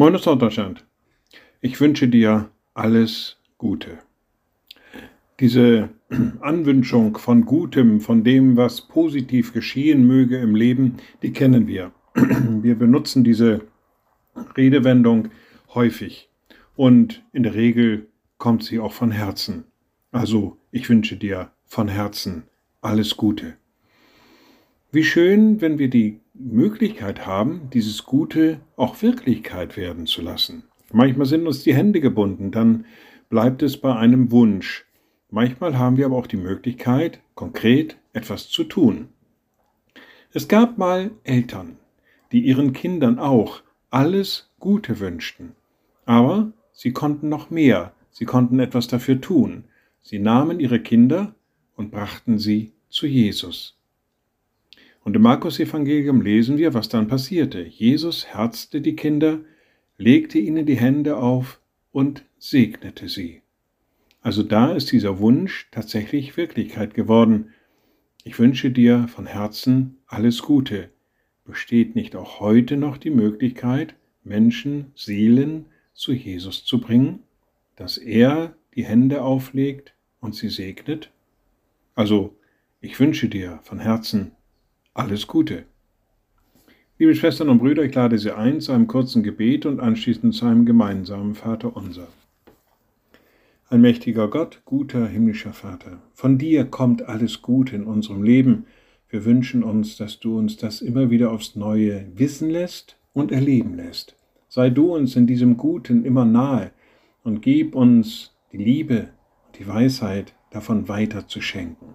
Moin aus Norddeutschland. Ich wünsche dir alles Gute. Diese Anwünschung von Gutem, von dem, was positiv geschehen möge im Leben, die kennen wir. Wir benutzen diese Redewendung häufig und in der Regel kommt sie auch von Herzen. Also, ich wünsche dir von Herzen alles Gute. Wie schön, wenn wir die Möglichkeit haben, dieses Gute auch Wirklichkeit werden zu lassen. Manchmal sind uns die Hände gebunden, dann bleibt es bei einem Wunsch. Manchmal haben wir aber auch die Möglichkeit, konkret etwas zu tun. Es gab mal Eltern, die ihren Kindern auch alles Gute wünschten. Aber sie konnten noch mehr, sie konnten etwas dafür tun. Sie nahmen ihre Kinder und brachten sie zu Jesus. Und im Markus-Evangelium lesen wir, was dann passierte. Jesus herzte die Kinder, legte ihnen die Hände auf und segnete sie. Also da ist dieser Wunsch tatsächlich Wirklichkeit geworden. Ich wünsche dir von Herzen alles Gute. Besteht nicht auch heute noch die Möglichkeit, Menschen, Seelen zu Jesus zu bringen, dass er die Hände auflegt und sie segnet? Also, ich wünsche dir von Herzen alles Gute. Liebe Schwestern und Brüder, ich lade Sie ein zu einem kurzen Gebet und anschließend zu einem gemeinsamen Vater unser. Allmächtiger Gott, guter himmlischer Vater, von dir kommt alles Gute in unserem Leben. Wir wünschen uns, dass du uns das immer wieder aufs Neue wissen lässt und erleben lässt. Sei du uns in diesem Guten immer nahe und gib uns die Liebe und die Weisheit, davon weiter zu schenken.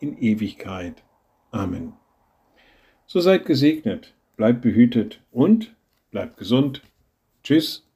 in Ewigkeit. Amen. So seid gesegnet, bleibt behütet und bleibt gesund. Tschüss.